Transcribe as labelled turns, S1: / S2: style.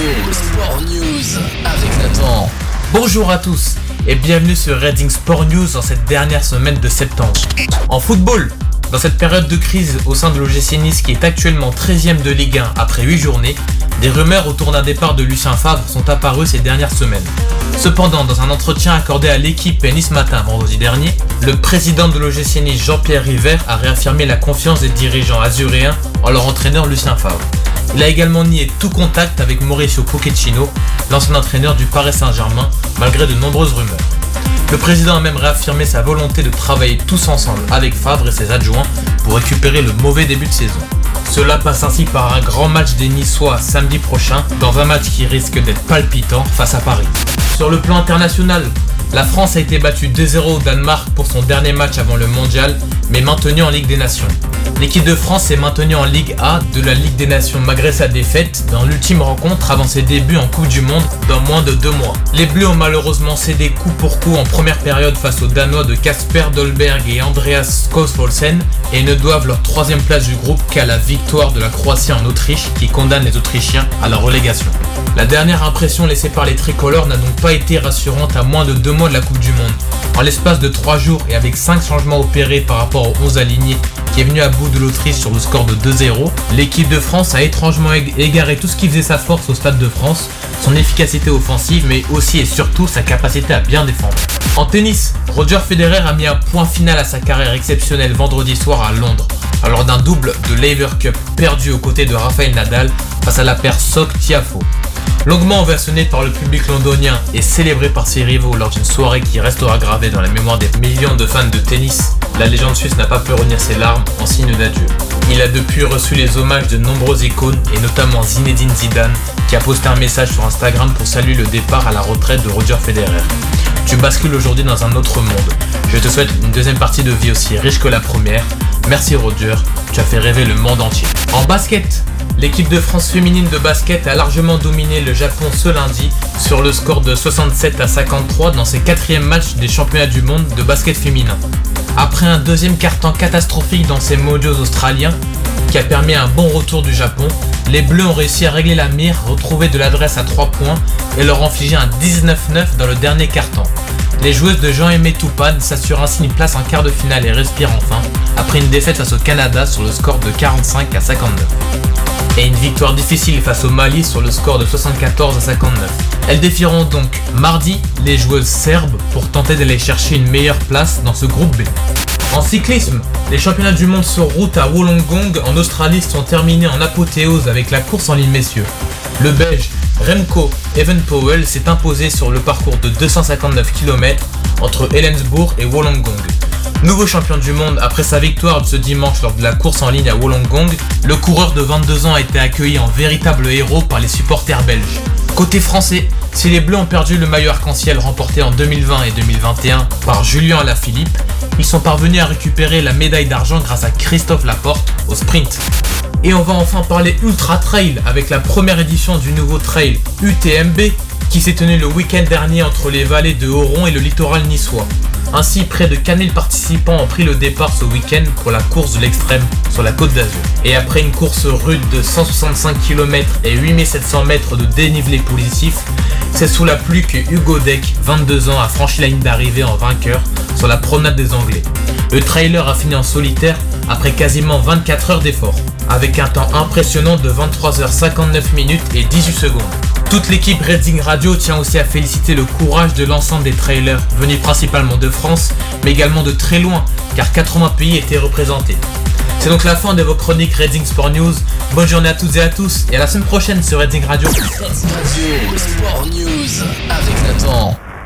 S1: Sport News avec Nathan.
S2: Bonjour à tous et bienvenue sur Reading Sport News en cette dernière semaine de septembre. En football, dans cette période de crise au sein de l'OGC Nice qui est actuellement 13ème de Ligue 1 après 8 journées, des rumeurs autour d'un départ de Lucien Favre sont apparues ces dernières semaines. Cependant, dans un entretien accordé à l'équipe Nice Matin vendredi dernier, le président de l'OGC Nice Jean-Pierre River a réaffirmé la confiance des dirigeants azuréens en leur entraîneur Lucien Favre. Il a également nié tout contact avec Mauricio Pochettino, l'ancien entraîneur du Paris Saint-Germain, malgré de nombreuses rumeurs. Le président a même réaffirmé sa volonté de travailler tous ensemble avec Favre et ses adjoints pour récupérer le mauvais début de saison. Cela passe ainsi par un grand match des Niçois samedi prochain, dans un match qui risque d'être palpitant face à Paris. Sur le plan international, la France a été battue 2-0 au Danemark pour son dernier match avant le mondial, mais maintenue en Ligue des Nations. L'équipe de France est maintenue en Ligue A de la Ligue des Nations malgré sa défaite dans l'ultime rencontre avant ses débuts en Coupe du Monde dans moins de deux mois. Les Bleus ont malheureusement cédé coup pour coup en première période face aux Danois de Kasper Dolberg et Andreas Skosfolsen et ne doivent leur troisième place du groupe qu'à la victoire de la Croatie en Autriche qui condamne les Autrichiens à la relégation. La dernière impression laissée par les tricolores n'a donc pas été rassurante à moins de deux mois de la Coupe du Monde. En l'espace de trois jours et avec cinq changements opérés par rapport aux 11 alignés qui est venu à bout de l'Autriche sur le score de 2-0, l'équipe de France a étrangement égaré tout ce qui faisait sa force au Stade de France, son efficacité offensive, mais aussi et surtout sa capacité à bien défendre. En tennis, Roger Federer a mis un point final à sa carrière exceptionnelle vendredi soir à Londres, alors d'un double de Lever Cup perdu aux côtés de Rafael Nadal face à la paire Sock-Tiafo. Longuement ovationné par le public londonien et célébré par ses rivaux lors d'une soirée qui restera gravée dans la mémoire des millions de fans de tennis, la légende suisse n'a pas pu retenir ses larmes en signe d'adieu. Il a depuis reçu les hommages de nombreuses icônes et notamment Zinedine Zidane qui a posté un message sur Instagram pour saluer le départ à la retraite de Roger Federer. Tu bascules aujourd'hui dans un autre monde. Je te souhaite une deuxième partie de vie aussi riche que la première. Merci Roger, tu as fait rêver le monde entier. En basket, L'équipe de France féminine de basket a largement dominé le Japon ce lundi sur le score de 67 à 53 dans ses quatrièmes matchs des championnats du monde de basket féminin. Après un deuxième carton catastrophique dans ses mojos australiens, qui a permis un bon retour du Japon, les Bleus ont réussi à régler la mire, retrouver de l'adresse à 3 points et leur infliger un 19-9 dans le dernier carton. Les joueuses de Jean-Aimé Toupane s'assurent ainsi une place en quart de finale et respirent enfin, une défaite face au Canada sur le score de 45 à 59 et une victoire difficile face au Mali sur le score de 74 à 59. Elles défieront donc mardi les joueuses serbes pour tenter d'aller chercher une meilleure place dans ce groupe B. En cyclisme, les championnats du monde sur route à Wollongong en Australie sont terminés en apothéose avec la course en ligne messieurs. Le Belge Remco Evenpowell s'est imposé sur le parcours de 259 km entre Helensburg et Wollongong. Nouveau champion du monde après sa victoire ce dimanche lors de la course en ligne à Wollongong, le coureur de 22 ans a été accueilli en véritable héros par les supporters belges. Côté français, si les Bleus ont perdu le maillot arc-en-ciel remporté en 2020 et 2021 par Julien Alaphilippe, ils sont parvenus à récupérer la médaille d'argent grâce à Christophe Laporte au sprint. Et on va enfin parler Ultra Trail avec la première édition du nouveau trail UTMB qui s'est tenu le week-end dernier entre les vallées de Oron et le littoral niçois. Ainsi, près de 4000 participants ont pris le départ ce week-end pour la course de l'extrême sur la côte d'Azur. Et après une course rude de 165 km et 8700 mètres de dénivelé positif, c'est sous la pluie que Hugo Deck, 22 ans, a franchi la ligne d'arrivée en vainqueur sur la promenade des Anglais. Le trailer a fini en solitaire après quasiment 24 heures d'effort, avec un temps impressionnant de 23h59 minutes et 18 secondes. Toute l'équipe Redding Radio tient aussi à féliciter le courage de l'ensemble des trailers, venus principalement de France, mais également de très loin, car 80 pays étaient représentés. C'est donc la fin de vos chroniques Redding Sport News. Bonne journée à toutes et à tous, et à la semaine prochaine sur Redding Radio.
S1: Radio, Sport News avec Nathan.